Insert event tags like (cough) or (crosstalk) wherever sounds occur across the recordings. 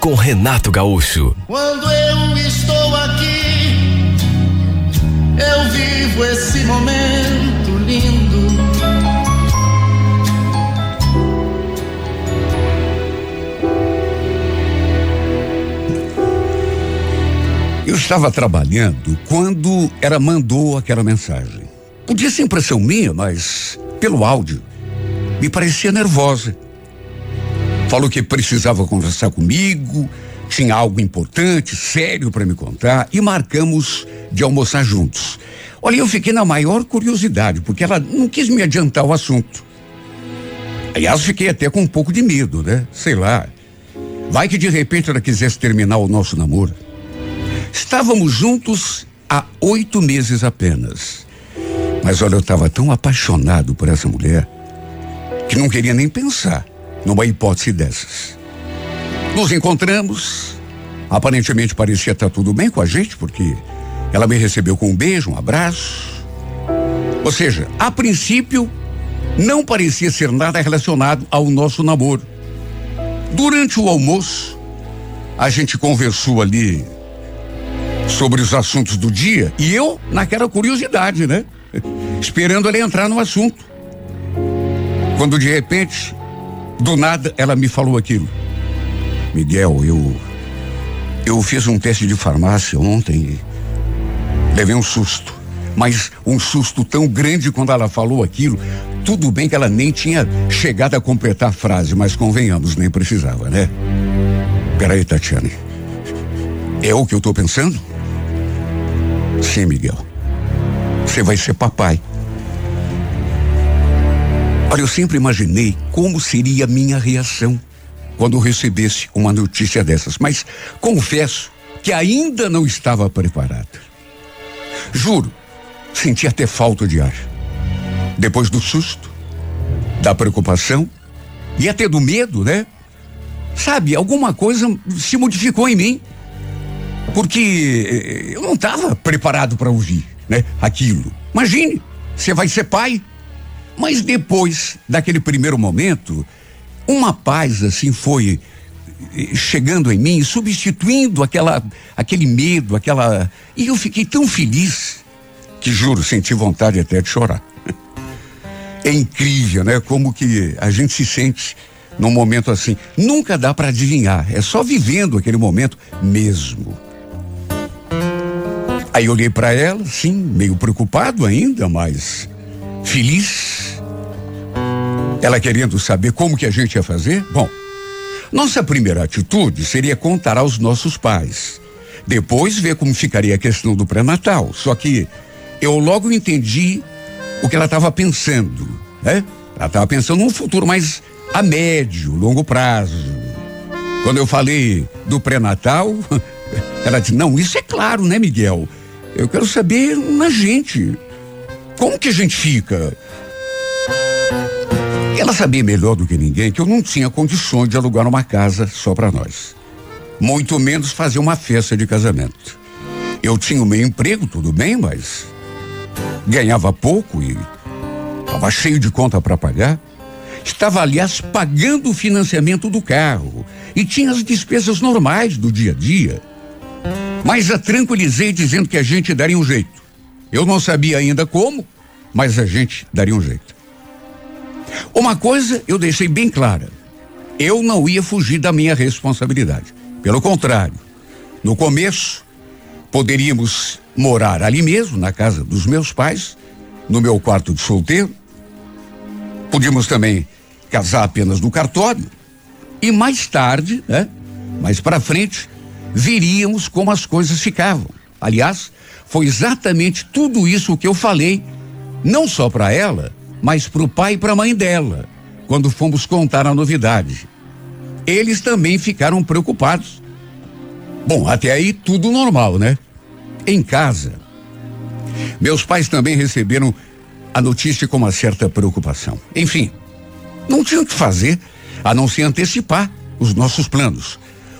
com Renato Gaúcho. Quando eu estou aqui, eu vivo esse momento lindo. Eu estava trabalhando quando ela mandou aquela mensagem. Podia ser impressão minha, mas pelo áudio me parecia nervosa. Falou que precisava conversar comigo, tinha algo importante, sério para me contar e marcamos de almoçar juntos. Olha, eu fiquei na maior curiosidade, porque ela não quis me adiantar o assunto. Aliás, fiquei até com um pouco de medo, né? Sei lá. Vai que de repente ela quisesse terminar o nosso namoro. Estávamos juntos há oito meses apenas. Mas olha, eu estava tão apaixonado por essa mulher que não queria nem pensar numa hipótese dessas. Nos encontramos, aparentemente parecia estar tudo bem com a gente, porque ela me recebeu com um beijo, um abraço. Ou seja, a princípio, não parecia ser nada relacionado ao nosso namoro. Durante o almoço, a gente conversou ali sobre os assuntos do dia e eu naquela curiosidade, né? (laughs) Esperando ela entrar no assunto. Quando de repente, do nada, ela me falou aquilo. Miguel, eu. Eu fiz um teste de farmácia ontem e levei um susto. Mas um susto tão grande quando ela falou aquilo. Tudo bem que ela nem tinha chegado a completar a frase, mas convenhamos, nem precisava, né? Peraí, Tatiane. É o que eu tô pensando? Sim, Miguel. Você vai ser papai. Olha, eu sempre imaginei como seria a minha reação quando recebesse uma notícia dessas, mas confesso que ainda não estava preparado. Juro, senti até falta de ar. Depois do susto, da preocupação e até do medo, né? Sabe, alguma coisa se modificou em mim. Porque eu não estava preparado para ouvir, né? Aquilo. Imagine, você vai ser pai. Mas depois daquele primeiro momento, uma paz assim foi eh, chegando em mim, substituindo aquela aquele medo, aquela e eu fiquei tão feliz que juro senti vontade até de chorar. (laughs) É incrível, né? Como que a gente se sente num momento assim. Nunca dá para adivinhar, é só vivendo aquele momento mesmo. Aí olhei para ela, sim, meio preocupado ainda, mas feliz. Ela querendo saber como que a gente ia fazer? Bom, nossa primeira atitude seria contar aos nossos pais. Depois ver como ficaria a questão do pré-natal. Só que eu logo entendi o que ela estava pensando, né? Ela estava pensando num futuro mais a médio, longo prazo. Quando eu falei do pré-natal, (laughs) ela disse: "Não, isso é claro, né, Miguel? Eu quero saber na gente. Como que a gente fica?" Ela sabia melhor do que ninguém que eu não tinha condições de alugar uma casa só para nós. Muito menos fazer uma festa de casamento. Eu tinha o meu emprego, tudo bem, mas ganhava pouco e estava cheio de conta para pagar. Estava, aliás, pagando o financiamento do carro e tinha as despesas normais do dia a dia. Mas a tranquilizei dizendo que a gente daria um jeito. Eu não sabia ainda como, mas a gente daria um jeito. Uma coisa eu deixei bem clara: eu não ia fugir da minha responsabilidade. Pelo contrário, no começo, poderíamos morar ali mesmo, na casa dos meus pais, no meu quarto de solteiro. Podíamos também casar apenas no cartório. E mais tarde, né? Mais para frente, viríamos como as coisas ficavam. Aliás, foi exatamente tudo isso que eu falei, não só para ela, mas para o pai e para a mãe dela, quando fomos contar a novidade. Eles também ficaram preocupados. Bom, até aí tudo normal, né? em casa. Meus pais também receberam a notícia com uma certa preocupação. Enfim, não tinham o que fazer a não se antecipar os nossos planos.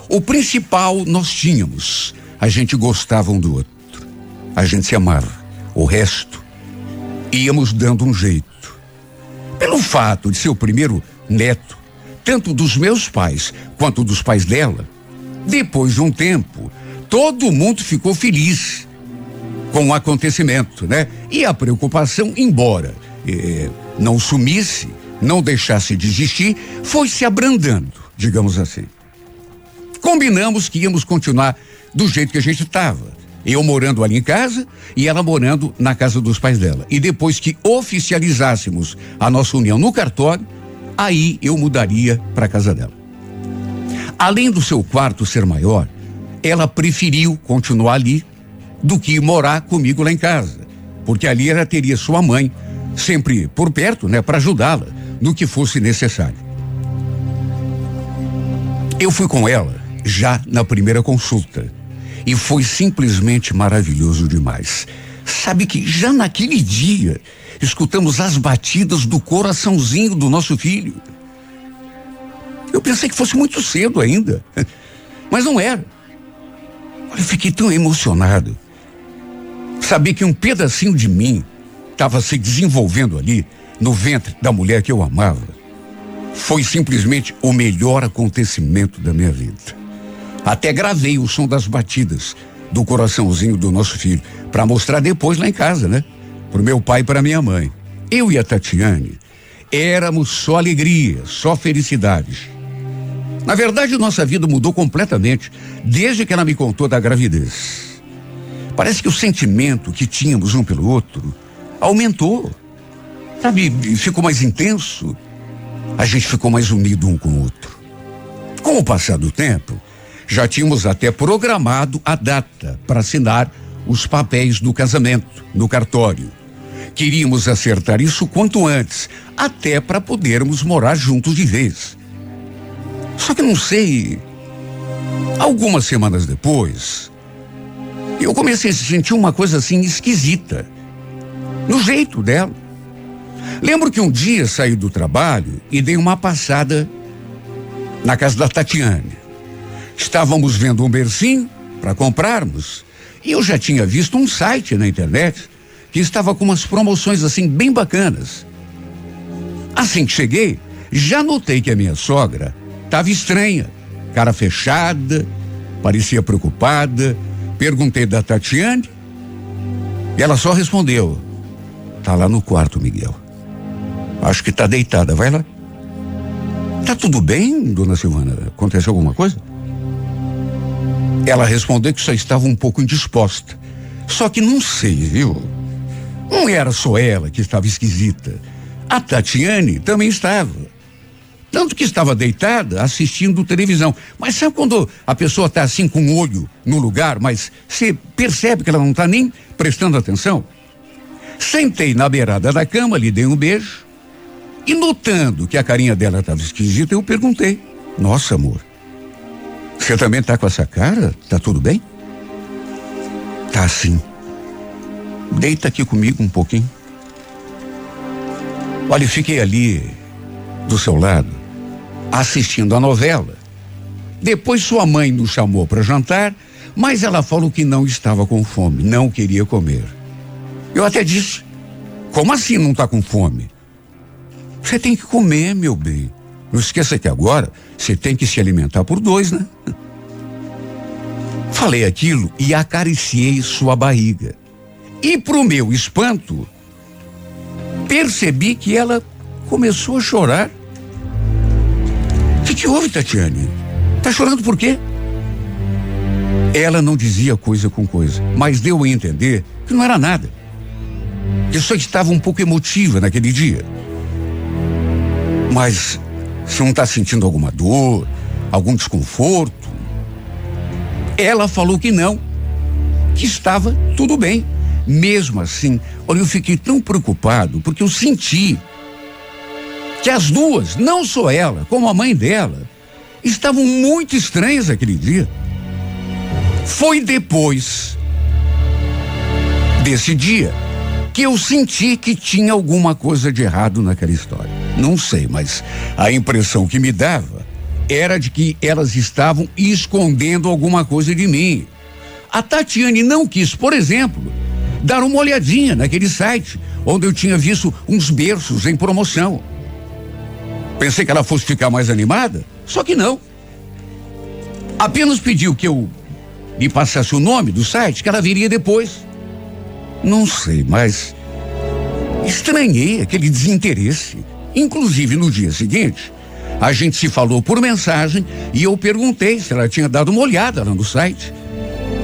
O principal nós tínhamos. A gente gostava um do outro. A gente se amava. O resto, íamos dando um jeito. Pelo fato de ser o primeiro neto, tanto dos meus pais quanto dos pais dela, depois de um tempo, todo mundo ficou feliz com o acontecimento, né? E a preocupação, embora eh, não sumisse, não deixasse de existir, foi se abrandando, digamos assim. Combinamos que íamos continuar do jeito que a gente estava. Eu morando ali em casa e ela morando na casa dos pais dela. E depois que oficializássemos a nossa união no cartório, aí eu mudaria para a casa dela. Além do seu quarto ser maior, ela preferiu continuar ali do que morar comigo lá em casa, porque ali ela teria sua mãe sempre por perto, né, para ajudá-la no que fosse necessário. Eu fui com ela já na primeira consulta e foi simplesmente maravilhoso demais. Sabe que já naquele dia escutamos as batidas do coraçãozinho do nosso filho. Eu pensei que fosse muito cedo ainda, (laughs) mas não era. Eu fiquei tão emocionado. Saber que um pedacinho de mim estava se desenvolvendo ali no ventre da mulher que eu amava. Foi simplesmente o melhor acontecimento da minha vida. Até gravei o som das batidas do coraçãozinho do nosso filho para mostrar depois lá em casa, né? Pro meu pai e para minha mãe. Eu e a Tatiane éramos só alegria, só felicidades. Na verdade, nossa vida mudou completamente desde que ela me contou da gravidez. Parece que o sentimento que tínhamos um pelo outro aumentou. Sabe, ficou mais intenso. A gente ficou mais unido um com o outro. Com o passar do tempo, já tínhamos até programado a data para assinar os papéis do casamento no cartório. Queríamos acertar isso quanto antes, até para podermos morar juntos de vez. Só que não sei. Algumas semanas depois, eu comecei a sentir uma coisa assim esquisita. No jeito dela. Lembro que um dia saí do trabalho e dei uma passada na casa da Tatiane. Estávamos vendo um bercinho para comprarmos e eu já tinha visto um site na internet que estava com umas promoções assim bem bacanas. Assim que cheguei, já notei que a minha sogra estava estranha, cara fechada, parecia preocupada. Perguntei da Tatiane e ela só respondeu: "Tá lá no quarto, Miguel. Acho que tá deitada, vai lá." Tá tudo bem, dona Silvana? Aconteceu alguma coisa? Ela respondeu que só estava um pouco indisposta. Só que não sei, viu? Não era só ela que estava esquisita. A Tatiane também estava. Tanto que estava deitada assistindo televisão. Mas sabe quando a pessoa está assim com o olho no lugar, mas você percebe que ela não está nem prestando atenção? Sentei na beirada da cama, lhe dei um beijo. E notando que a carinha dela estava esquisita, eu perguntei: Nossa, amor, você também tá com essa cara? Tá tudo bem? Tá sim. Deita aqui comigo um pouquinho. Olha, fiquei ali do seu lado, assistindo a novela. Depois sua mãe nos chamou para jantar, mas ela falou que não estava com fome, não queria comer. Eu até disse: Como assim não está com fome? Você tem que comer, meu bem. Não esqueça que agora você tem que se alimentar por dois, né? Falei aquilo e acariciei sua barriga. E pro meu espanto, percebi que ela começou a chorar. O que, que houve, Tatiane? Tá chorando por quê? Ela não dizia coisa com coisa, mas deu a entender que não era nada. Que só estava um pouco emotiva naquele dia. Mas se não está sentindo alguma dor, algum desconforto. Ela falou que não, que estava tudo bem. Mesmo assim, olha, eu fiquei tão preocupado porque eu senti que as duas, não só ela, como a mãe dela, estavam muito estranhas aquele dia. Foi depois desse dia que eu senti que tinha alguma coisa de errado naquela história. Não sei, mas a impressão que me dava era de que elas estavam escondendo alguma coisa de mim. A Tatiane não quis, por exemplo, dar uma olhadinha naquele site onde eu tinha visto uns berços em promoção. Pensei que ela fosse ficar mais animada, só que não. Apenas pediu que eu me passasse o nome do site, que ela viria depois. Não sei, mas estranhei aquele desinteresse. Inclusive no dia seguinte, a gente se falou por mensagem e eu perguntei se ela tinha dado uma olhada lá no site.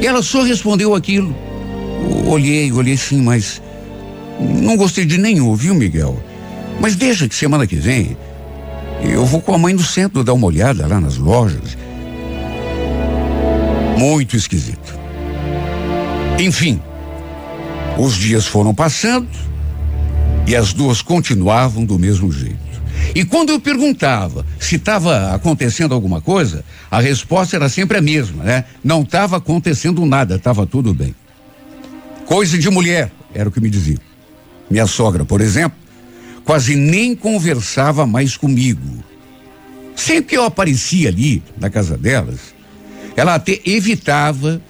E ela só respondeu aquilo. Olhei, olhei sim, mas não gostei de nenhum, viu, Miguel? Mas deixa que semana que vem eu vou com a mãe no centro dar uma olhada lá nas lojas. Muito esquisito. Enfim, os dias foram passando e as duas continuavam do mesmo jeito. E quando eu perguntava se estava acontecendo alguma coisa, a resposta era sempre a mesma, né? Não estava acontecendo nada, estava tudo bem. Coisa de mulher, era o que me diziam. Minha sogra, por exemplo, quase nem conversava mais comigo. Sempre que eu aparecia ali na casa delas, ela até evitava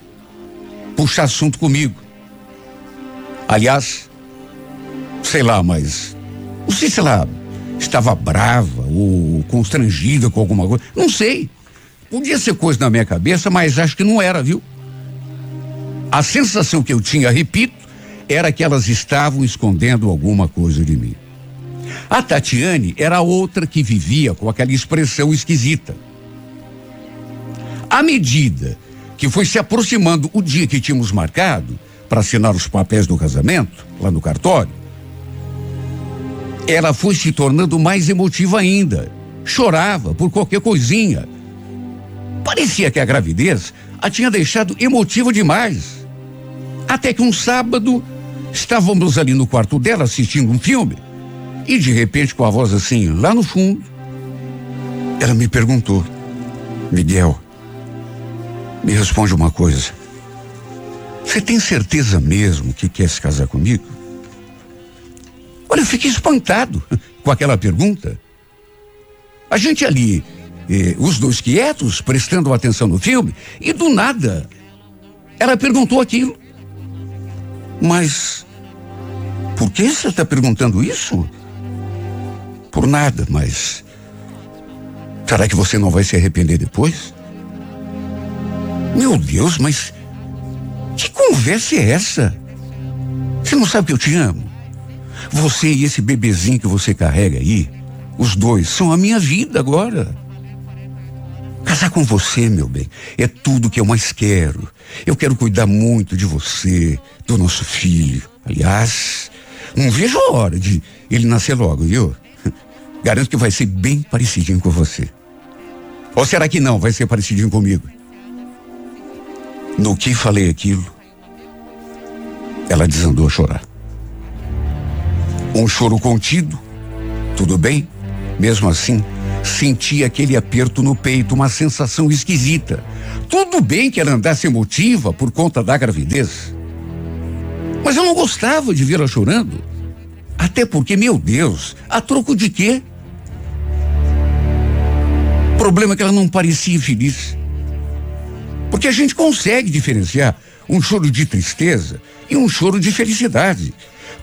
puxar assunto comigo. Aliás, sei lá, mas não sei se ela estava brava ou constrangida com alguma coisa. Não sei. Podia ser coisa na minha cabeça, mas acho que não era, viu? A sensação que eu tinha, repito, era que elas estavam escondendo alguma coisa de mim. A Tatiane era outra que vivia com aquela expressão esquisita. À medida que foi se aproximando o dia que tínhamos marcado para assinar os papéis do casamento, lá no cartório, ela foi se tornando mais emotiva ainda. Chorava por qualquer coisinha. Parecia que a gravidez a tinha deixado emotiva demais. Até que um sábado estávamos ali no quarto dela assistindo um filme e de repente com a voz assim lá no fundo, ela me perguntou: Miguel, me responde uma coisa. Você tem certeza mesmo que quer se casar comigo? Olha, eu fiquei espantado (laughs) com aquela pergunta. A gente ali, eh, os dois quietos, prestando atenção no filme, e do nada, ela perguntou aquilo. Mas, por que você está perguntando isso? Por nada, mas. Será que você não vai se arrepender depois? Meu Deus, mas. Que conversa é essa? Você não sabe que eu te amo? Você e esse bebezinho que você carrega aí, os dois, são a minha vida agora. Casar com você, meu bem, é tudo que eu mais quero. Eu quero cuidar muito de você, do nosso filho. Aliás, não vejo a hora de ele nascer logo, viu? (laughs) Garanto que vai ser bem parecidinho com você. Ou será que não? Vai ser parecidinho comigo? No que falei aquilo, ela desandou a chorar. Um choro contido, tudo bem? Mesmo assim, senti aquele aperto no peito, uma sensação esquisita. Tudo bem que ela andasse emotiva por conta da gravidez. Mas eu não gostava de vê-la chorando. Até porque, meu Deus, a troco de quê? O problema é que ela não parecia feliz. Porque a gente consegue diferenciar um choro de tristeza e um choro de felicidade.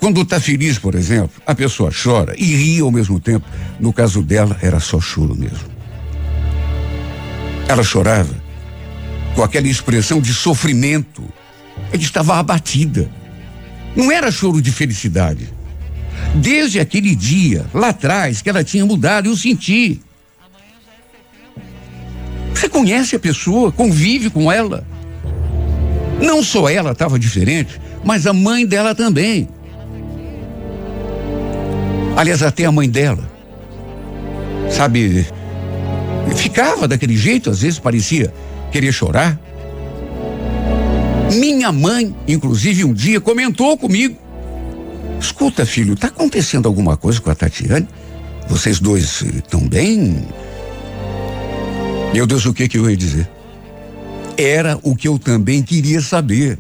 Quando está feliz, por exemplo, a pessoa chora e ri ao mesmo tempo. No caso dela, era só choro mesmo. Ela chorava com aquela expressão de sofrimento. Ela estava abatida. Não era choro de felicidade. Desde aquele dia, lá atrás, que ela tinha mudado, eu senti. Você conhece a pessoa, convive com ela. Não só ela estava diferente, mas a mãe dela também. Aliás, até a mãe dela. Sabe, ficava daquele jeito, às vezes parecia querer chorar. Minha mãe, inclusive, um dia comentou comigo: Escuta, filho, tá acontecendo alguma coisa com a Tatiane? Vocês dois estão bem? Meu Deus, o que que eu ia dizer? Era o que eu também queria saber.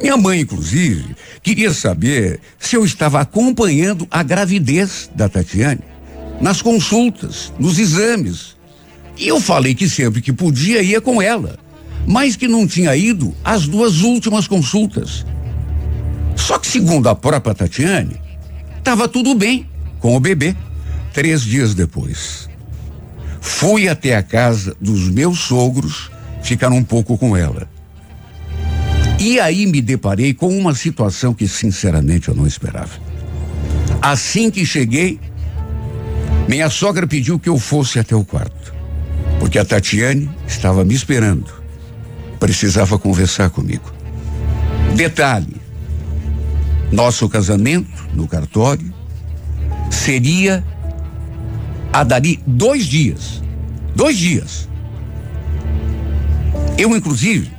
Minha mãe, inclusive, queria saber se eu estava acompanhando a gravidez da Tatiane nas consultas, nos exames. E eu falei que sempre que podia ia com ela, mas que não tinha ido às duas últimas consultas. Só que, segundo a própria Tatiane, estava tudo bem com o bebê. Três dias depois, fui até a casa dos meus sogros ficar um pouco com ela. E aí me deparei com uma situação que, sinceramente, eu não esperava. Assim que cheguei, minha sogra pediu que eu fosse até o quarto, porque a Tatiane estava me esperando. Precisava conversar comigo. Detalhe: nosso casamento no cartório seria a dali dois dias. Dois dias. Eu, inclusive,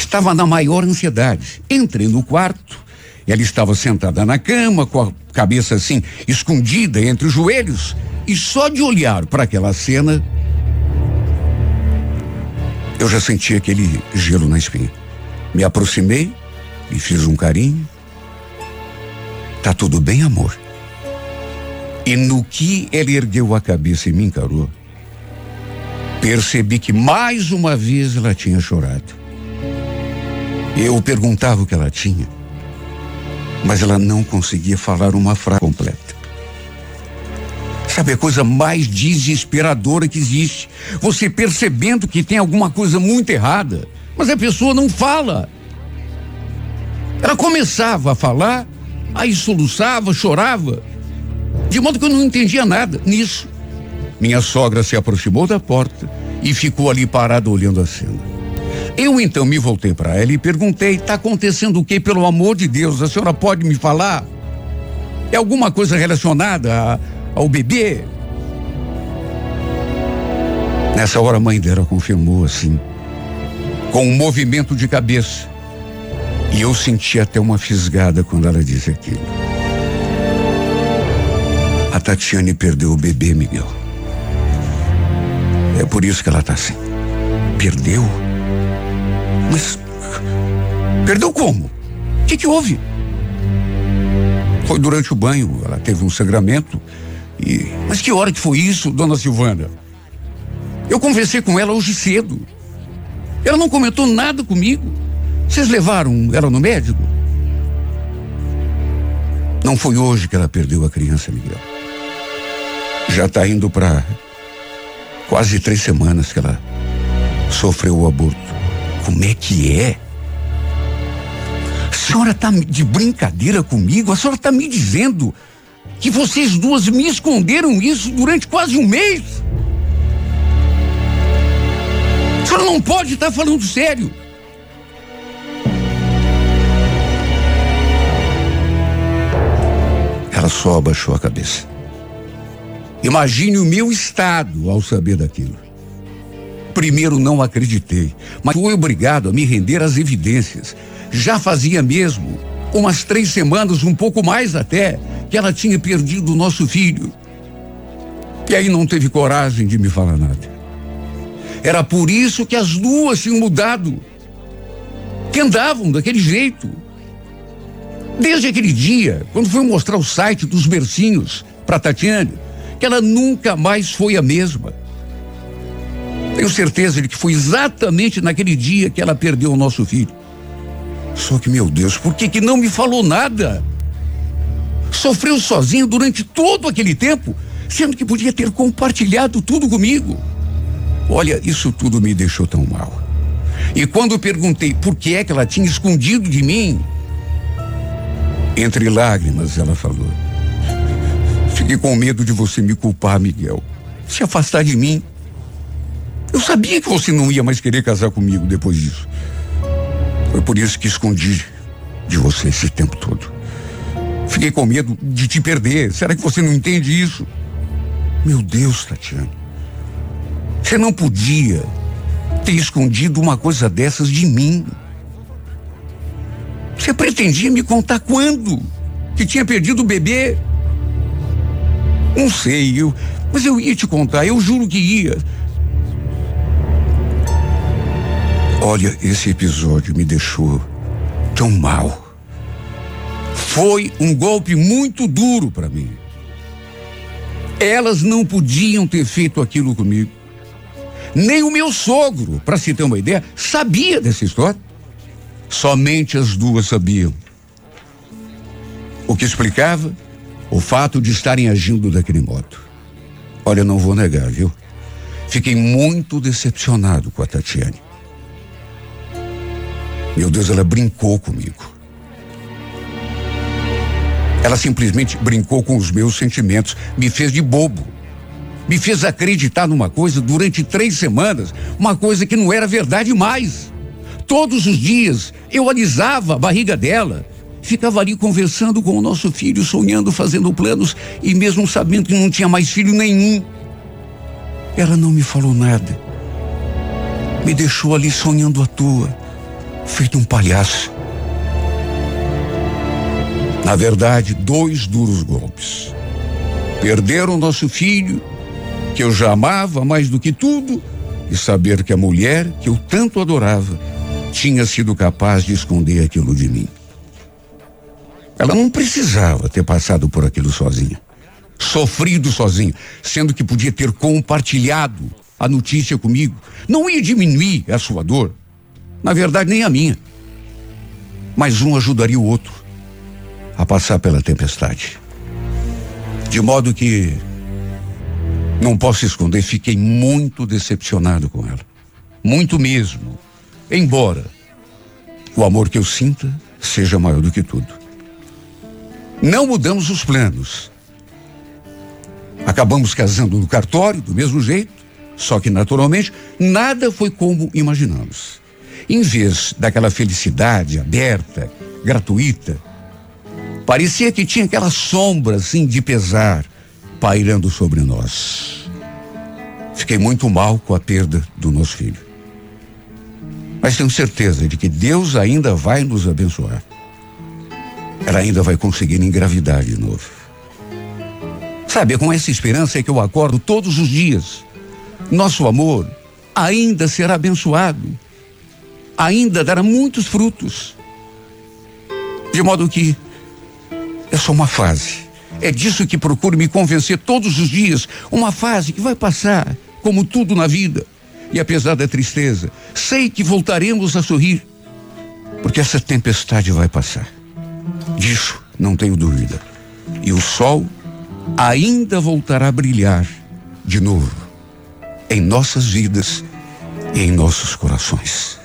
estava na maior ansiedade. Entrei no quarto, ela estava sentada na cama, com a cabeça assim, escondida entre os joelhos, e só de olhar para aquela cena, eu já senti aquele gelo na espinha. Me aproximei, e fiz um carinho. Tá tudo bem, amor? E no que ela ergueu a cabeça e me encarou, percebi que mais uma vez ela tinha chorado. Eu perguntava o que ela tinha, mas ela não conseguia falar uma frase completa. Sabe a coisa mais desesperadora que existe? Você percebendo que tem alguma coisa muito errada, mas a pessoa não fala. Ela começava a falar, aí soluçava, chorava, de modo que eu não entendia nada nisso. Minha sogra se aproximou da porta e ficou ali parada olhando a cena. Eu então me voltei para ela e perguntei: está acontecendo o que, pelo amor de Deus? A senhora pode me falar? É alguma coisa relacionada a, ao bebê? Nessa hora a mãe dela confirmou assim, com um movimento de cabeça. E eu senti até uma fisgada quando ela disse aquilo. A Tatiane perdeu o bebê, Miguel. É por isso que ela está assim. Perdeu? Mas perdeu como? O que, que houve? Foi durante o banho, ela teve um sangramento. E, mas que hora que foi isso, dona Silvana? Eu conversei com ela hoje cedo. Ela não comentou nada comigo. Vocês levaram ela no médico? Não foi hoje que ela perdeu a criança, Miguel. Já está indo para quase três semanas que ela sofreu o aborto. Como é que é? A senhora está de brincadeira comigo? A senhora está me dizendo que vocês duas me esconderam isso durante quase um mês? A senhora não pode estar tá falando sério. Ela só abaixou a cabeça. Imagine o meu estado ao saber daquilo. Primeiro não acreditei, mas fui obrigado a me render às evidências. Já fazia mesmo umas três semanas, um pouco mais até, que ela tinha perdido o nosso filho. E aí não teve coragem de me falar nada. Era por isso que as duas tinham mudado. Que andavam daquele jeito. Desde aquele dia, quando foi mostrar o site dos bercinhos para Tatiane, que ela nunca mais foi a mesma. Tenho certeza de que foi exatamente naquele dia que ela perdeu o nosso filho. Só que, meu Deus, por que que não me falou nada? Sofreu sozinho durante todo aquele tempo, sendo que podia ter compartilhado tudo comigo. Olha, isso tudo me deixou tão mal. E quando perguntei por que é que ela tinha escondido de mim, entre lágrimas ela falou: Fiquei com medo de você me culpar, Miguel. Se afastar de mim. Eu sabia que você não ia mais querer casar comigo depois disso. Foi por isso que escondi de você esse tempo todo. Fiquei com medo de te perder. Será que você não entende isso? Meu Deus, Tatiana. Você não podia ter escondido uma coisa dessas de mim. Você pretendia me contar quando? Que tinha perdido o bebê? Não sei, eu, mas eu ia te contar, eu juro que ia. Olha, esse episódio me deixou tão mal. Foi um golpe muito duro para mim. Elas não podiam ter feito aquilo comigo. Nem o meu sogro, para se ter uma ideia, sabia dessa história. Somente as duas sabiam. O que explicava o fato de estarem agindo daquele modo. Olha, não vou negar, viu? Fiquei muito decepcionado com a Tatiane. Meu Deus, ela brincou comigo. Ela simplesmente brincou com os meus sentimentos, me fez de bobo. Me fez acreditar numa coisa durante três semanas, uma coisa que não era verdade mais. Todos os dias eu alisava a barriga dela, ficava ali conversando com o nosso filho, sonhando, fazendo planos e mesmo sabendo que não tinha mais filho nenhum. Ela não me falou nada. Me deixou ali sonhando à toa, feito um palhaço. Na verdade, dois duros golpes. Perderam nosso filho, que eu já amava mais do que tudo, e saber que a mulher que eu tanto adorava tinha sido capaz de esconder aquilo de mim. Ela não precisava ter passado por aquilo sozinha, sofrido sozinha, sendo que podia ter compartilhado a notícia comigo. Não ia diminuir a sua dor, na verdade, nem a minha. Mas um ajudaria o outro a passar pela tempestade. De modo que, não posso esconder, fiquei muito decepcionado com ela. Muito mesmo. Embora o amor que eu sinta seja maior do que tudo. Não mudamos os planos. Acabamos casando no cartório do mesmo jeito, só que naturalmente nada foi como imaginamos. Em vez daquela felicidade aberta, gratuita, Parecia que tinha aquela sombra assim de pesar pairando sobre nós. Fiquei muito mal com a perda do nosso filho. Mas tenho certeza de que Deus ainda vai nos abençoar. Ela ainda vai conseguir engravidar de novo. Sabe, com essa esperança é que eu acordo todos os dias. Nosso amor ainda será abençoado. Ainda dará muitos frutos. De modo que é só uma fase. É disso que procuro me convencer todos os dias. Uma fase que vai passar, como tudo na vida. E apesar da tristeza, sei que voltaremos a sorrir. Porque essa tempestade vai passar. Disso não tenho dúvida. E o sol ainda voltará a brilhar de novo em nossas vidas e em nossos corações.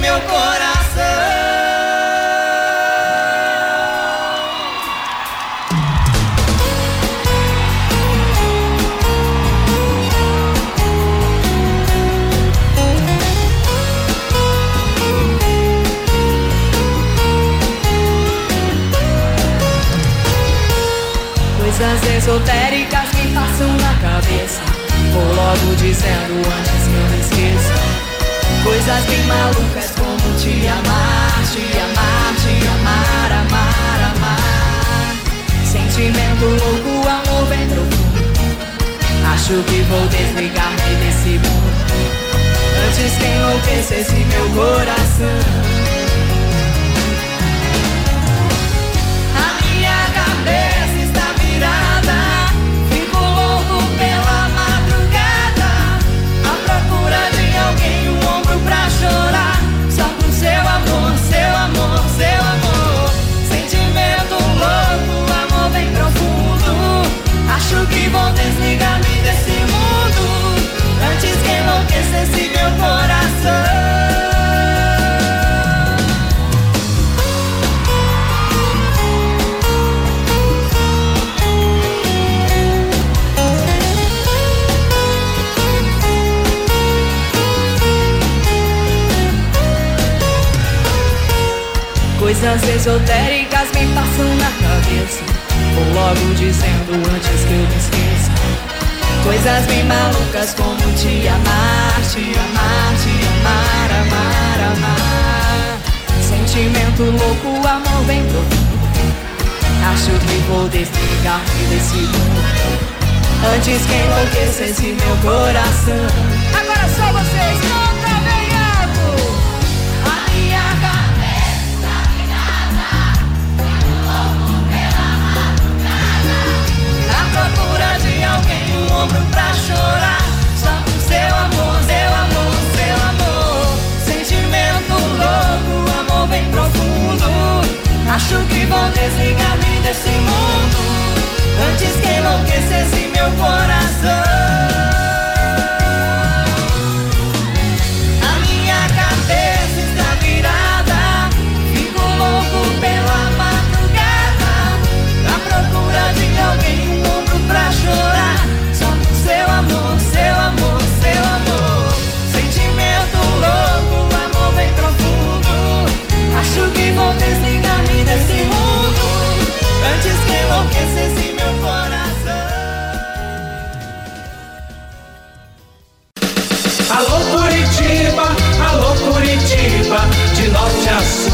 Meu coração. Coisas esotéricas me passam na cabeça. Vou logo dizendo antes que eu me esqueça. Coisas bem malucas como te amar, te amar, te amar, amar, amar. Sentimento louco, amor bem profundo. Acho que vou desligar-me desse mundo. Antes que enlouquecesse meu coração. acho que vou desligar-me desse mundo antes que enlouqueça esse meu coração. Coisas esotéricas me passam na cabeça Vou logo dizendo antes que eu me esqueça. Coisas bem malucas como te amar, te amar, te amar, amar, amar. Sentimento louco, amor bem profundo. Acho que vou desligar-me desse mundo. Antes que enlouquecesse meu coração. Agora só vocês, ombro meu coração.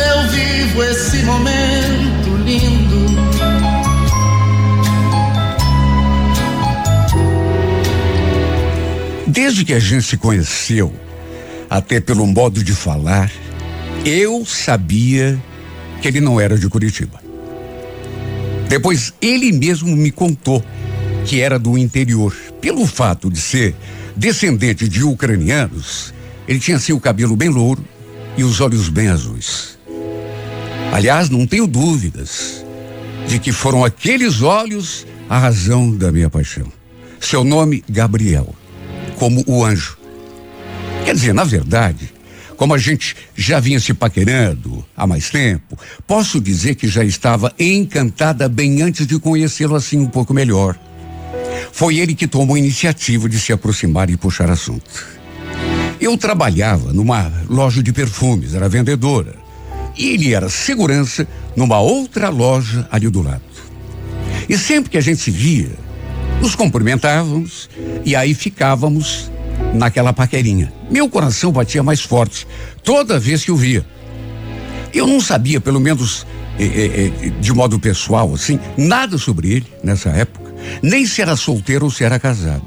eu vivo esse momento lindo. Desde que a gente se conheceu, até pelo modo de falar, eu sabia que ele não era de Curitiba. Depois ele mesmo me contou que era do interior. Pelo fato de ser descendente de ucranianos, ele tinha assim o cabelo bem louro e os olhos bem azuis. Aliás, não tenho dúvidas de que foram aqueles olhos a razão da minha paixão. Seu nome, Gabriel, como o anjo. Quer dizer, na verdade, como a gente já vinha se paquerando há mais tempo, posso dizer que já estava encantada bem antes de conhecê-lo assim um pouco melhor. Foi ele que tomou a iniciativa de se aproximar e puxar assunto. Eu trabalhava numa loja de perfumes, era vendedora e ele era segurança numa outra loja ali do lado. E sempre que a gente se via, nos cumprimentávamos e aí ficávamos naquela paquerinha. Meu coração batia mais forte toda vez que o via. Eu não sabia, pelo menos eh, eh, eh, de modo pessoal, assim, nada sobre ele nessa época, nem se era solteiro ou se era casado.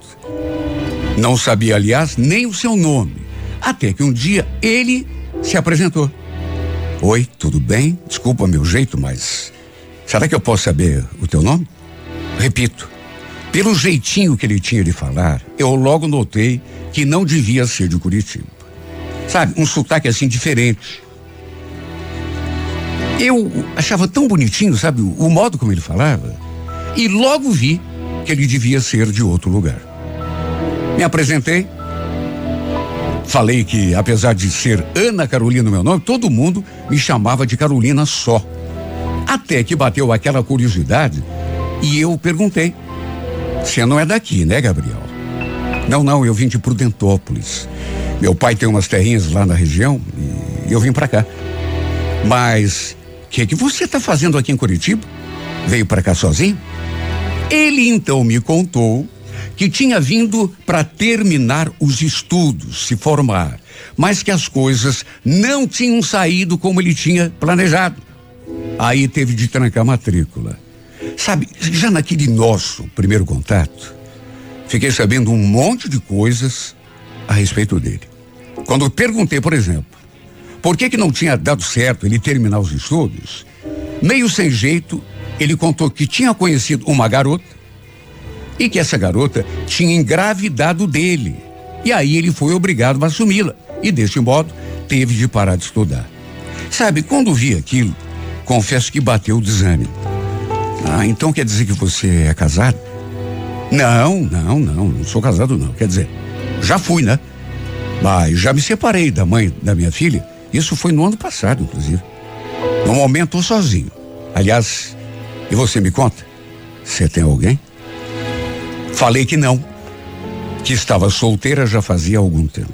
Não sabia, aliás, nem o seu nome, até que um dia ele se apresentou. Oi, tudo bem? Desculpa meu jeito, mas será que eu posso saber o teu nome? Repito, pelo jeitinho que ele tinha de falar, eu logo notei que não devia ser de Curitiba. Sabe, um sotaque assim diferente. Eu achava tão bonitinho, sabe, o, modo como ele falava, e logo vi que ele devia ser de outro lugar. Me apresentei, Falei que, apesar de ser Ana Carolina meu nome, todo mundo me chamava de Carolina só. Até que bateu aquela curiosidade e eu perguntei: Você não é daqui, né, Gabriel? Não, não, eu vim de Prudentópolis. Meu pai tem umas terrinhas lá na região e eu vim para cá. Mas o que, que você está fazendo aqui em Curitiba? Veio para cá sozinho? Ele então me contou que tinha vindo para terminar os estudos, se formar, mas que as coisas não tinham saído como ele tinha planejado. Aí teve de trancar a matrícula. Sabe, já naquele nosso primeiro contato, fiquei sabendo um monte de coisas a respeito dele. Quando perguntei, por exemplo, por que que não tinha dado certo ele terminar os estudos, meio sem jeito, ele contou que tinha conhecido uma garota e que essa garota tinha engravidado dele. E aí ele foi obrigado a assumi-la e deste modo teve de parar de estudar. Sabe, quando vi aquilo, confesso que bateu o desânimo. Ah, então quer dizer que você é casado? Não, não, não, não sou casado não. Quer dizer, já fui, né? Mas já me separei da mãe da minha filha. Isso foi no ano passado, inclusive. No momento, sozinho. Aliás, e você me conta? Você tem alguém? Falei que não. Que estava solteira já fazia algum tempo.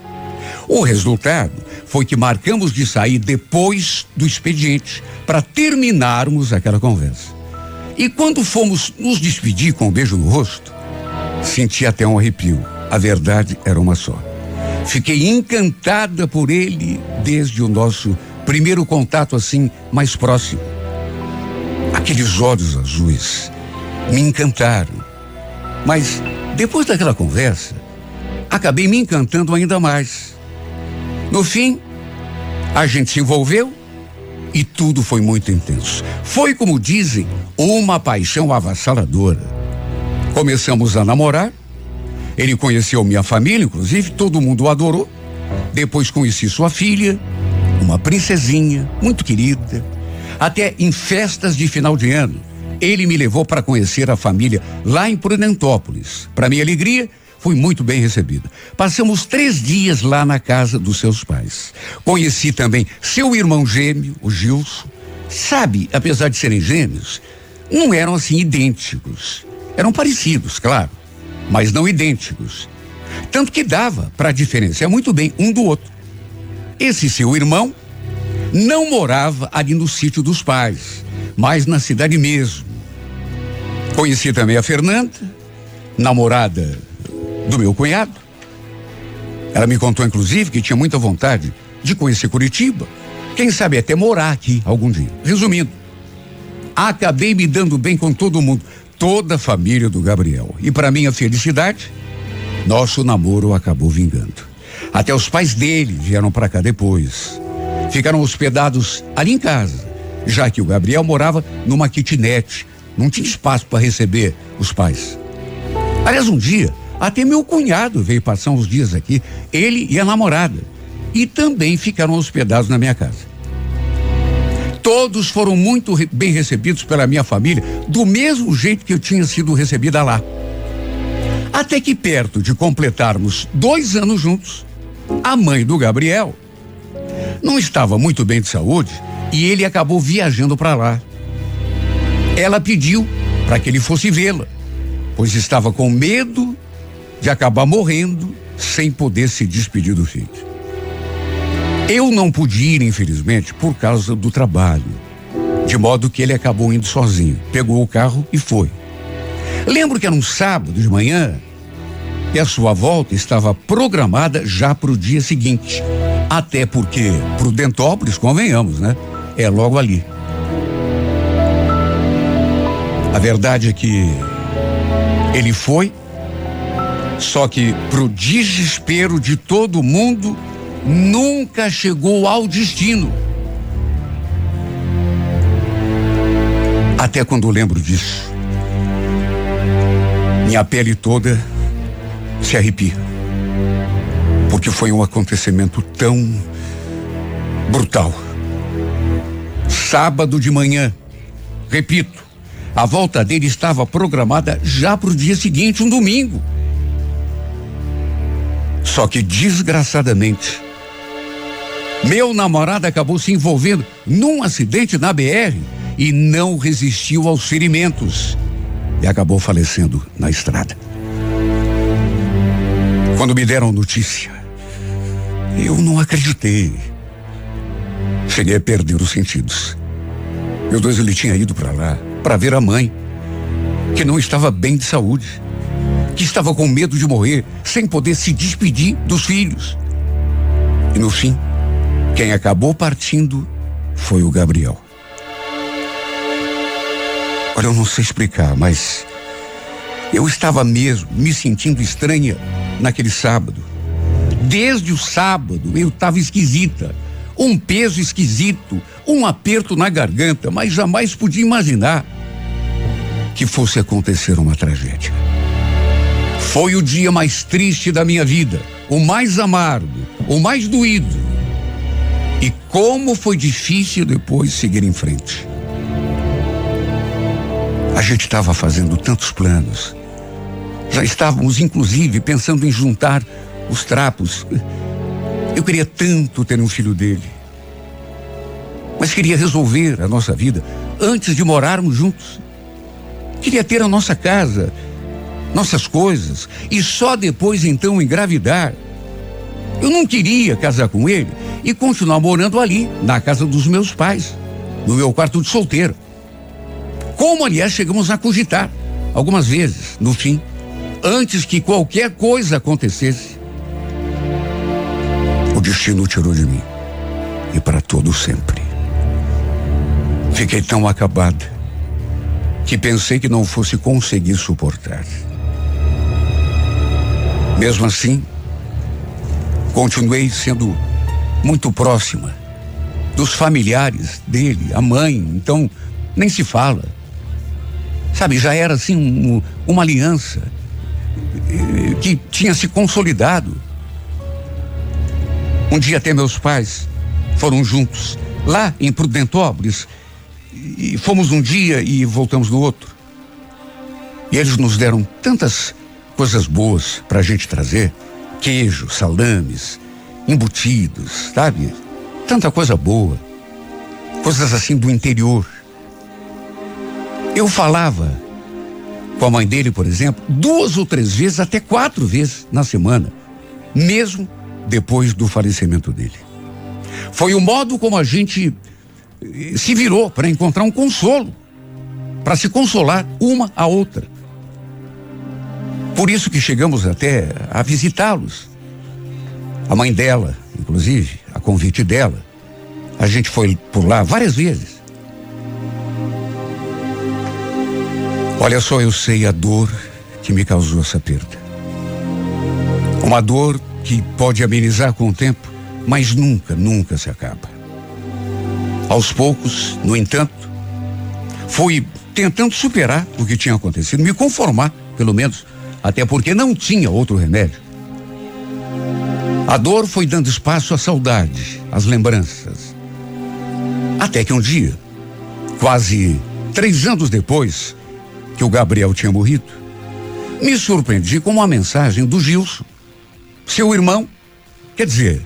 O resultado foi que marcamos de sair depois do expediente para terminarmos aquela conversa. E quando fomos nos despedir com um beijo no rosto, senti até um arrepio. A verdade era uma só. Fiquei encantada por ele desde o nosso primeiro contato assim mais próximo. Aqueles olhos azuis me encantaram. Mas depois daquela conversa, acabei me encantando ainda mais. No fim, a gente se envolveu e tudo foi muito intenso. Foi, como dizem, uma paixão avassaladora. Começamos a namorar. Ele conheceu minha família, inclusive, todo mundo o adorou. Depois conheci sua filha, uma princesinha, muito querida. Até em festas de final de ano, ele me levou para conhecer a família lá em Prudentópolis. Para minha alegria, fui muito bem recebida. Passamos três dias lá na casa dos seus pais. Conheci também seu irmão gêmeo, o Gilson. Sabe, apesar de serem gêmeos, não eram assim idênticos. Eram parecidos, claro, mas não idênticos. Tanto que dava para diferenciar muito bem um do outro. Esse seu irmão não morava ali no sítio dos pais, mas na cidade mesmo. Conheci também a Fernanda, namorada do meu cunhado. Ela me contou, inclusive, que tinha muita vontade de conhecer Curitiba. Quem sabe até morar aqui algum dia. Resumindo, acabei me dando bem com todo mundo, toda a família do Gabriel. E para minha felicidade, nosso namoro acabou vingando. Até os pais dele vieram para cá depois. Ficaram hospedados ali em casa, já que o Gabriel morava numa kitnet. Não tinha espaço para receber os pais. Aliás, um dia, até meu cunhado veio passar uns dias aqui, ele e a namorada. E também ficaram hospedados na minha casa. Todos foram muito bem recebidos pela minha família, do mesmo jeito que eu tinha sido recebida lá. Até que perto de completarmos dois anos juntos, a mãe do Gabriel não estava muito bem de saúde e ele acabou viajando para lá. Ela pediu para que ele fosse vê-la, pois estava com medo de acabar morrendo sem poder se despedir do filho. Eu não pude ir, infelizmente, por causa do trabalho, de modo que ele acabou indo sozinho. Pegou o carro e foi. Lembro que era um sábado de manhã e a sua volta estava programada já para o dia seguinte. Até porque Prudentópolis, convenhamos, né? É logo ali. A verdade é que ele foi só que, pro desespero de todo mundo, nunca chegou ao destino. Até quando lembro disso, minha pele toda se arrepia. Porque foi um acontecimento tão brutal. Sábado de manhã, repito, a volta dele estava programada já para o dia seguinte, um domingo. Só que desgraçadamente, meu namorado acabou se envolvendo num acidente na BR e não resistiu aos ferimentos e acabou falecendo na estrada. Quando me deram notícia, eu não acreditei. Cheguei a perder os sentidos. Meu Deus, ele tinha ido para lá para ver a mãe, que não estava bem de saúde que estava com medo de morrer, sem poder se despedir dos filhos. E no fim, quem acabou partindo foi o Gabriel. Olha, eu não sei explicar, mas eu estava mesmo me sentindo estranha naquele sábado. Desde o sábado eu estava esquisita. Um peso esquisito, um aperto na garganta, mas jamais podia imaginar que fosse acontecer uma tragédia. Foi o dia mais triste da minha vida, o mais amargo, o mais doído. E como foi difícil depois seguir em frente. A gente estava fazendo tantos planos. Já estávamos, inclusive, pensando em juntar os trapos. Eu queria tanto ter um filho dele. Mas queria resolver a nossa vida antes de morarmos juntos. Queria ter a nossa casa, nossas coisas, e só depois então engravidar. Eu não queria casar com ele e continuar morando ali, na casa dos meus pais, no meu quarto de solteiro. Como, aliás, chegamos a cogitar algumas vezes, no fim, antes que qualquer coisa acontecesse. O destino tirou de mim, e para todo sempre. Fiquei tão acabada que pensei que não fosse conseguir suportar. Mesmo assim, continuei sendo muito próxima dos familiares dele, a mãe, então nem se fala. Sabe, já era assim um, uma aliança eh, que tinha se consolidado. Um dia até meus pais foram juntos lá em Prudentópolis e fomos um dia e voltamos no outro. E eles nos deram tantas coisas boas para a gente trazer: queijo, salames, embutidos, sabe? Tanta coisa boa. Coisas assim do interior. Eu falava com a mãe dele, por exemplo, duas ou três vezes, até quatro vezes na semana, mesmo depois do falecimento dele. Foi o modo como a gente eh, se virou para encontrar um consolo, para se consolar uma a outra. Por isso que chegamos até a visitá-los. A mãe dela, inclusive, a convite dela. A gente foi por lá várias vezes. Olha só, eu sei a dor que me causou essa perda. Uma dor que pode amenizar com o tempo, mas nunca, nunca se acaba. Aos poucos, no entanto, fui tentando superar o que tinha acontecido, me conformar, pelo menos, até porque não tinha outro remédio. A dor foi dando espaço à saudade, às lembranças. Até que um dia, quase três anos depois, que o Gabriel tinha morrido, me surpreendi com uma mensagem do Gilson, seu irmão, quer dizer,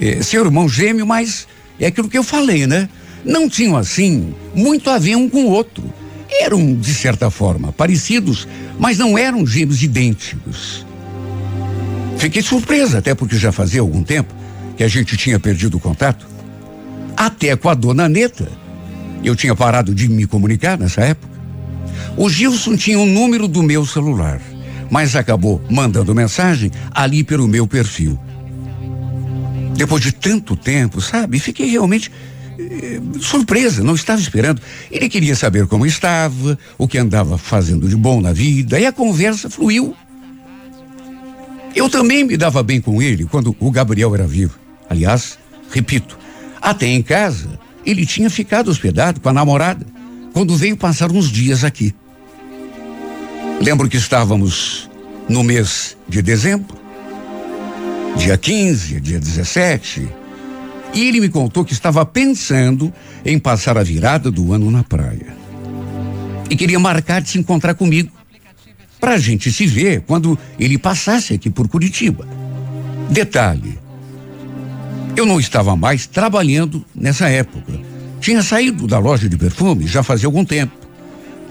é, seu irmão gêmeo, mas é aquilo que eu falei, né? Não tinham assim muito a ver um com o outro. Eram, de certa forma, parecidos, mas não eram gêmeos idênticos. Fiquei surpresa, até porque já fazia algum tempo que a gente tinha perdido o contato. Até com a dona Neta. Eu tinha parado de me comunicar nessa época. O Gilson tinha o um número do meu celular, mas acabou mandando mensagem ali pelo meu perfil. Depois de tanto tempo, sabe, fiquei realmente eh, surpresa, não estava esperando. Ele queria saber como estava, o que andava fazendo de bom na vida, e a conversa fluiu. Eu também me dava bem com ele quando o Gabriel era vivo. Aliás, repito, até em casa ele tinha ficado hospedado com a namorada quando veio passar uns dias aqui. Lembro que estávamos no mês de dezembro, dia 15, dia 17, e ele me contou que estava pensando em passar a virada do ano na praia. E queria marcar de se encontrar comigo, para a gente se ver quando ele passasse aqui por Curitiba. Detalhe: eu não estava mais trabalhando nessa época tinha saído da loja de perfume já fazia algum tempo,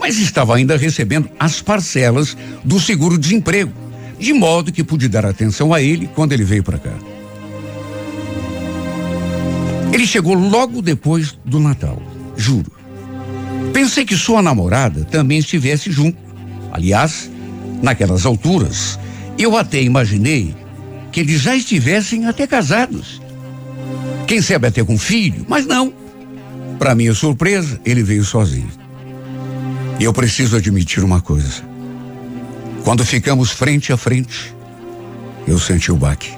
mas estava ainda recebendo as parcelas do seguro-desemprego, de modo que pude dar atenção a ele quando ele veio para cá. Ele chegou logo depois do Natal, juro. Pensei que sua namorada também estivesse junto. Aliás, naquelas alturas, eu até imaginei que eles já estivessem até casados. Quem sabe até com filho, mas não. Para minha surpresa, ele veio sozinho. E eu preciso admitir uma coisa. Quando ficamos frente a frente, eu senti o baque.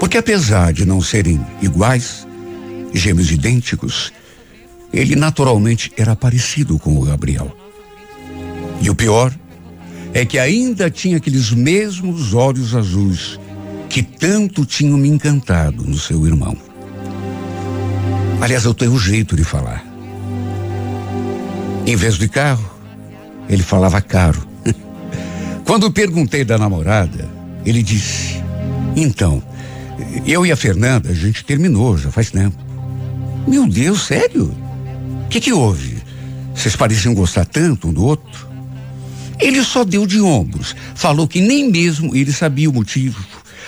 Porque apesar de não serem iguais, gêmeos idênticos, ele naturalmente era parecido com o Gabriel. E o pior é que ainda tinha aqueles mesmos olhos azuis que tanto tinham me encantado no seu irmão. Aliás, eu tenho um jeito de falar. Em vez de carro, Ele falava caro. (laughs) Quando perguntei da namorada, ele disse: Então, eu e a Fernanda, a gente terminou já faz tempo. Meu Deus, sério? O que, que houve? Vocês pareciam gostar tanto um do outro? Ele só deu de ombros, falou que nem mesmo ele sabia o motivo.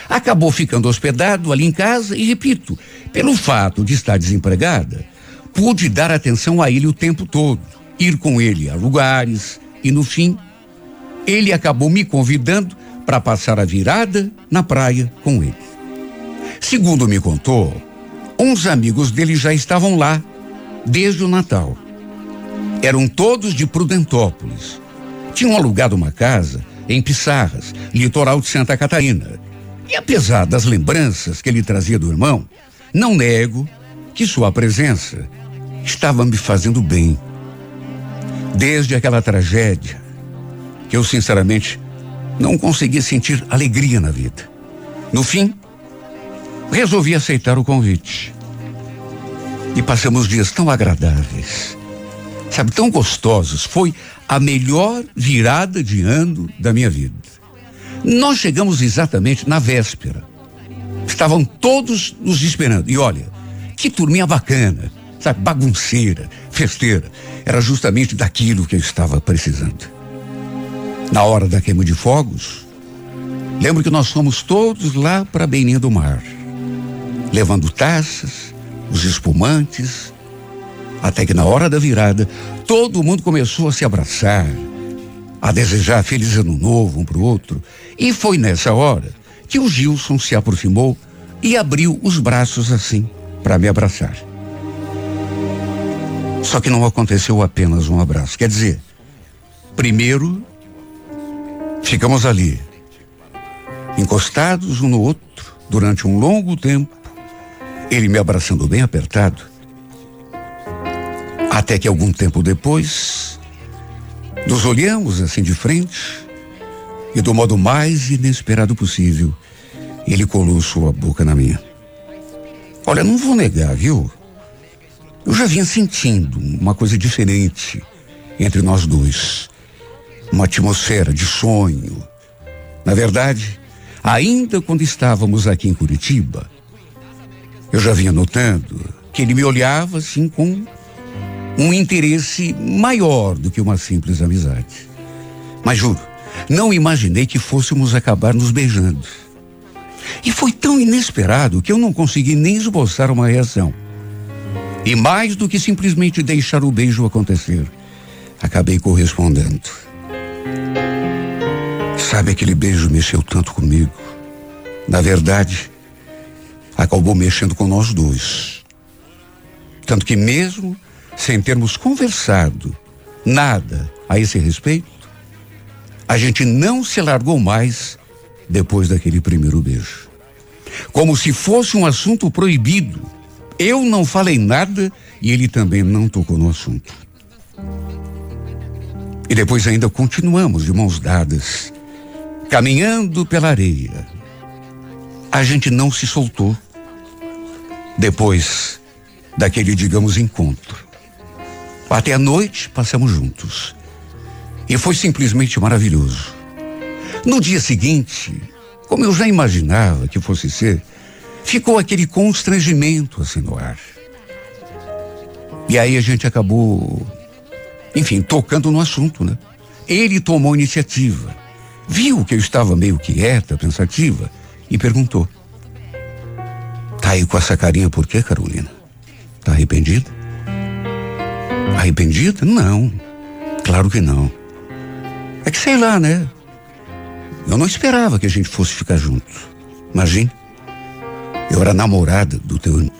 Acabou ficando hospedado ali em casa e, repito, pelo fato de estar desempregada, pude dar atenção a ele o tempo todo, ir com ele a lugares e, no fim, ele acabou me convidando para passar a virada na praia com ele. Segundo me contou, uns amigos dele já estavam lá desde o Natal. Eram todos de Prudentópolis. Tinham alugado uma casa em Pissarras, litoral de Santa Catarina. E apesar das lembranças que ele trazia do irmão, não nego que sua presença estava me fazendo bem. Desde aquela tragédia, que eu sinceramente não consegui sentir alegria na vida. No fim, resolvi aceitar o convite. E passamos dias tão agradáveis, sabe, tão gostosos. Foi a melhor virada de ano da minha vida. Nós chegamos exatamente na véspera. Estavam todos nos esperando. E olha, que turminha bacana, sabe, bagunceira, festeira. Era justamente daquilo que eu estava precisando. Na hora da queima de fogos, lembro que nós fomos todos lá para a beirinha do mar, levando taças, os espumantes, até que na hora da virada, todo mundo começou a se abraçar, a desejar feliz ano novo um para o outro. E foi nessa hora que o Gilson se aproximou e abriu os braços assim para me abraçar. Só que não aconteceu apenas um abraço. Quer dizer, primeiro ficamos ali, encostados um no outro durante um longo tempo, ele me abraçando bem apertado, até que algum tempo depois, nos olhamos assim de frente e do modo mais inesperado possível, ele colou sua boca na minha. Olha, não vou negar, viu? Eu já vinha sentindo uma coisa diferente entre nós dois. Uma atmosfera de sonho. Na verdade, ainda quando estávamos aqui em Curitiba, eu já vinha notando que ele me olhava assim com um interesse maior do que uma simples amizade. Mas juro, não imaginei que fôssemos acabar nos beijando. E foi tão inesperado que eu não consegui nem esboçar uma reação. E mais do que simplesmente deixar o beijo acontecer, acabei correspondendo. Sabe, aquele beijo mexeu tanto comigo. Na verdade, acabou mexendo com nós dois. Tanto que, mesmo sem termos conversado nada a esse respeito, a gente não se largou mais depois daquele primeiro beijo. Como se fosse um assunto proibido. Eu não falei nada e ele também não tocou no assunto. E depois ainda continuamos de mãos dadas, caminhando pela areia. A gente não se soltou. Depois daquele, digamos, encontro. Até a noite passamos juntos. E foi simplesmente maravilhoso. No dia seguinte, como eu já imaginava que fosse ser, ficou aquele constrangimento assim no ar. E aí a gente acabou, enfim, tocando no assunto, né? Ele tomou iniciativa, viu que eu estava meio quieta, pensativa, e perguntou: Tá aí com essa carinha por quê, Carolina? Tá arrependida? Arrependida? Não. Claro que não. É que sei lá, né? Eu não esperava que a gente fosse ficar junto. Imagine. Eu era namorada do teu irmão.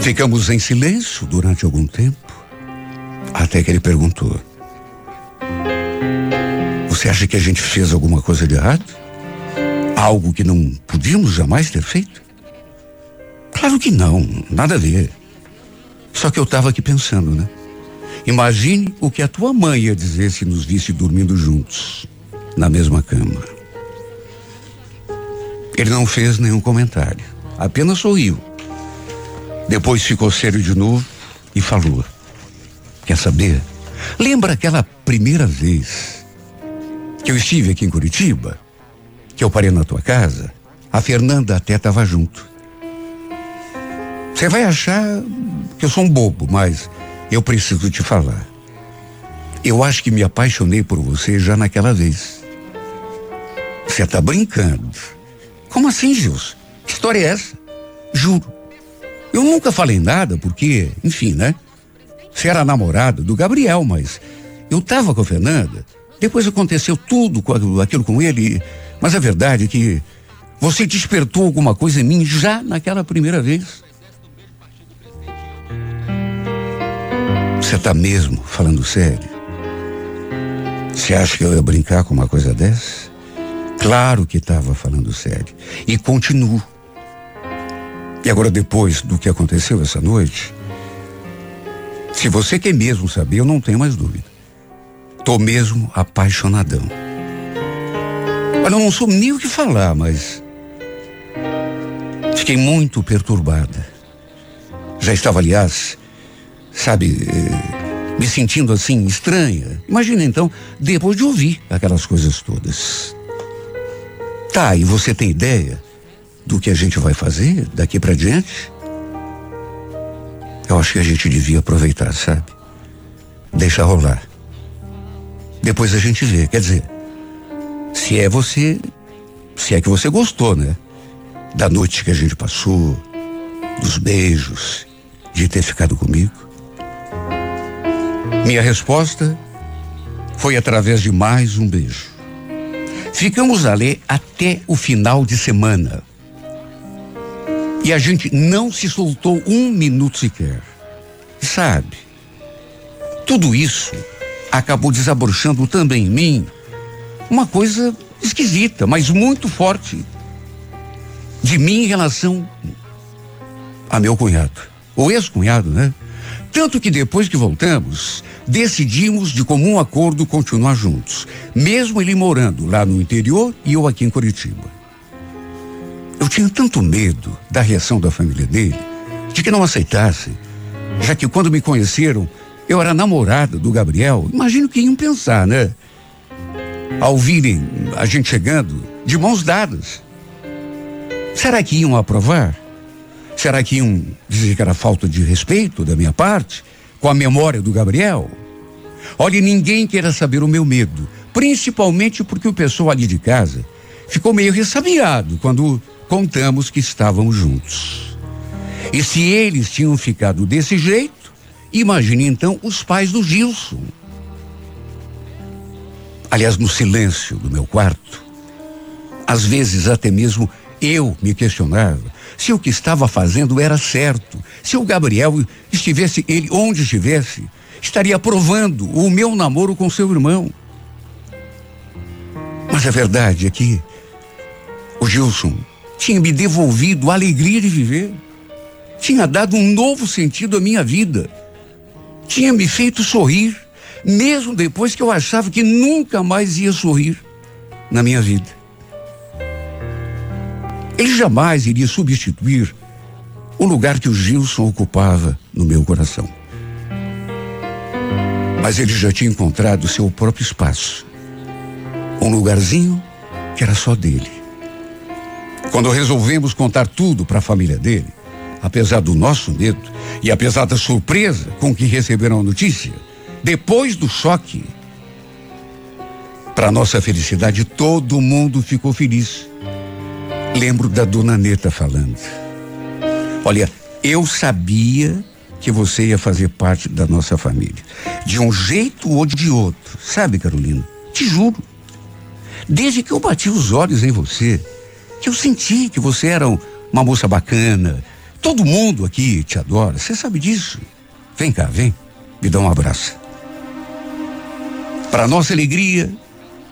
Ficamos em silêncio durante algum tempo, até que ele perguntou: Você acha que a gente fez alguma coisa de errado? Algo que não podíamos jamais ter feito? Claro que não, nada a ver. Só que eu estava aqui pensando, né? Imagine o que a tua mãe ia dizer se nos visse dormindo juntos, na mesma cama. Ele não fez nenhum comentário, apenas sorriu. Depois ficou sério de novo e falou: Quer saber? Lembra aquela primeira vez que eu estive aqui em Curitiba? Que eu parei na tua casa? A Fernanda até estava junto. Você vai achar que eu sou um bobo, mas eu preciso te falar. Eu acho que me apaixonei por você já naquela vez. Você tá brincando. Como assim, Gilson? Que história é essa? Juro. Eu nunca falei nada porque, enfim, né? Você era namorada do Gabriel, mas eu tava com a Fernanda. Depois aconteceu tudo com aquilo com ele. Mas a verdade é que você despertou alguma coisa em mim já naquela primeira vez. Você tá mesmo falando sério? Você acha que eu ia brincar com uma coisa dessa? Claro que estava falando sério. E continuo. E agora, depois do que aconteceu essa noite, se você quer mesmo saber, eu não tenho mais dúvida. Tô mesmo apaixonadão. Olha, eu não sou nem o que falar, mas fiquei muito perturbada. Já estava, aliás, sabe, eh, me sentindo assim estranha. Imagina então, depois de ouvir aquelas coisas todas. Tá, e você tem ideia do que a gente vai fazer daqui para diante? Eu acho que a gente devia aproveitar, sabe? Deixa rolar. Depois a gente vê. Quer dizer, se é você, se é que você gostou, né? Da noite que a gente passou, dos beijos, de ter ficado comigo. Minha resposta foi através de mais um beijo. Ficamos ali até o final de semana. E a gente não se soltou um minuto sequer. Sabe, tudo isso acabou desabrochando também em mim uma coisa esquisita, mas muito forte. De mim em relação a meu cunhado. Ou ex-cunhado, né? Tanto que depois que voltamos, decidimos de comum acordo continuar juntos, mesmo ele morando lá no interior e eu aqui em Curitiba. Eu tinha tanto medo da reação da família dele, de que não aceitasse, já que quando me conheceram, eu era namorada do Gabriel. Imagino que iam pensar, né? Ao virem a gente chegando de mãos dadas. Será que iam aprovar? Será que iam dizer que era falta de respeito da minha parte com a memória do Gabriel? Olhe, ninguém queira saber o meu medo, principalmente porque o pessoal ali de casa ficou meio ressabiado quando contamos que estávamos juntos. E se eles tinham ficado desse jeito, imagine então os pais do Gilson. Aliás, no silêncio do meu quarto, às vezes até mesmo eu me questionava se o que estava fazendo era certo, se o Gabriel estivesse ele onde estivesse, estaria aprovando o meu namoro com seu irmão. Mas a verdade é que o Gilson tinha me devolvido a alegria de viver, tinha dado um novo sentido à minha vida, tinha me feito sorrir, mesmo depois que eu achava que nunca mais ia sorrir na minha vida. Ele jamais iria substituir o lugar que o Gilson ocupava no meu coração. Mas ele já tinha encontrado seu próprio espaço. Um lugarzinho que era só dele. Quando resolvemos contar tudo para a família dele, apesar do nosso medo e apesar da surpresa com que receberam a notícia, depois do choque, para nossa felicidade, todo mundo ficou feliz. Lembro da dona Neta falando. Olha, eu sabia que você ia fazer parte da nossa família. De um jeito ou de outro. Sabe, Carolina? Te juro. Desde que eu bati os olhos em você, que eu senti que você era uma moça bacana. Todo mundo aqui te adora. Você sabe disso. Vem cá, vem. Me dá um abraço. Para nossa alegria,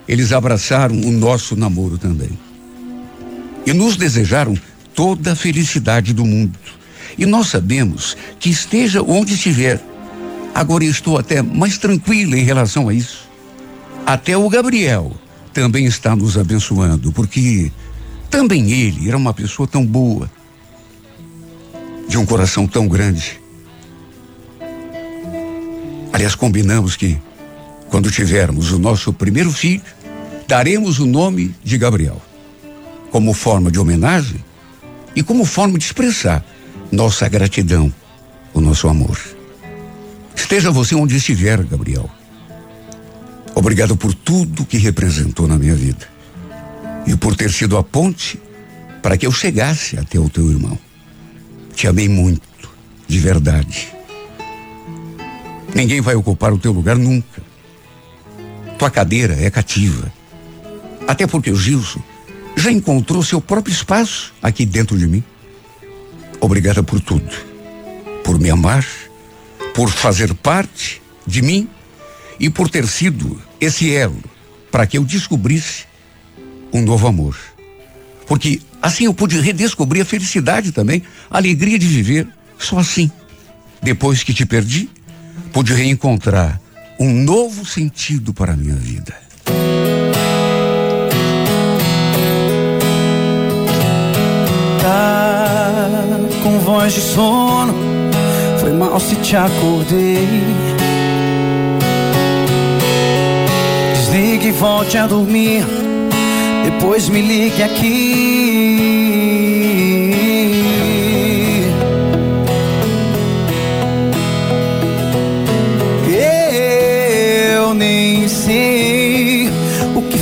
eles abraçaram o nosso namoro também e nos desejaram toda a felicidade do mundo. E nós sabemos que esteja onde estiver. Agora estou até mais tranquila em relação a isso. Até o Gabriel também está nos abençoando, porque também ele era uma pessoa tão boa, de um coração tão grande. Aliás, combinamos que, quando tivermos o nosso primeiro filho, daremos o nome de Gabriel, como forma de homenagem e como forma de expressar nossa gratidão, o nosso amor. Esteja você onde estiver, Gabriel. Obrigado por tudo que representou na minha vida e por ter sido a ponte para que eu chegasse até o teu irmão. Te amei muito, de verdade. Ninguém vai ocupar o teu lugar nunca. Tua cadeira é cativa. Até porque o Gilson já encontrou seu próprio espaço aqui dentro de mim. Obrigada por tudo. Por me amar, por fazer parte de mim e por ter sido esse elo para que eu descobrisse um novo amor. Porque assim eu pude redescobrir a felicidade também, a alegria de viver. Só assim, depois que te perdi, pude reencontrar um novo sentido para a minha vida. Com voz de sono, foi mal se te acordei. Desligue e volte a dormir, depois me ligue aqui.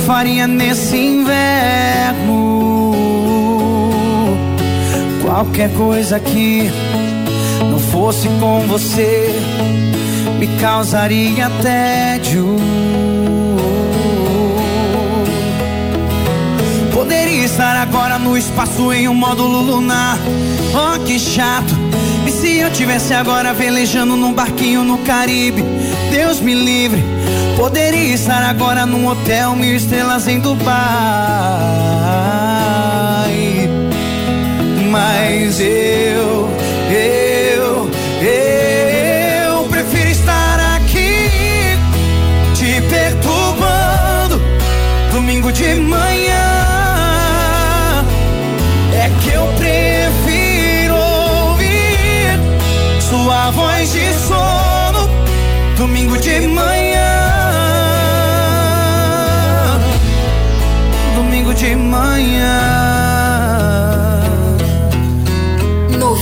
faria nesse inverno? Qualquer coisa que não fosse com você me causaria tédio. Poderia estar agora no espaço em um módulo lunar. Oh, que chato. E se eu tivesse agora velejando num barquinho no Caribe? Deus me livre. Poderia estar agora num hotel mil estrelas em Dubai. Mas eu, eu, eu prefiro estar aqui te perturbando domingo de manhã. É que eu prefiro ouvir sua voz de sono domingo de manhã. de manhã.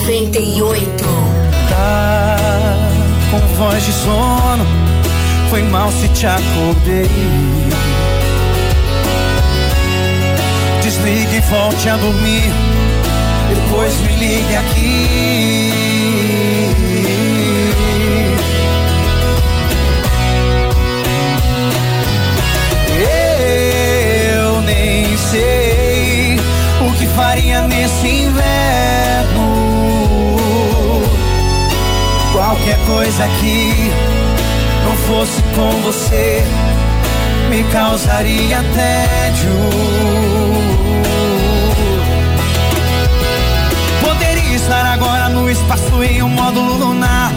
98. Tá com voz de sono, foi mal se te acordei. Desligue e volte a dormir, depois me ligue aqui. sei o que faria nesse inverno. Qualquer coisa que não fosse com você me causaria tédio. Poderia estar agora no espaço em um módulo lunar.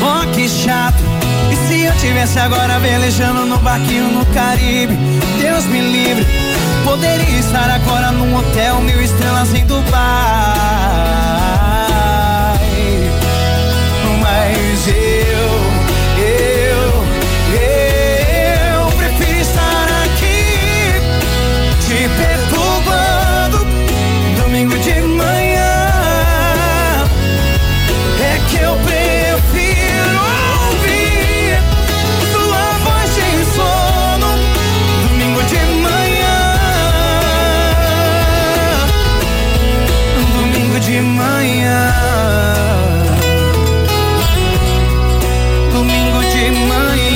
Oh, que chato. E se eu tivesse agora velejando no barquinho no Caribe? Deus me livre Poderia estar agora num hotel mil estrelas em Dubai. Mas eu, eu, eu manhã. Domingo de manhã.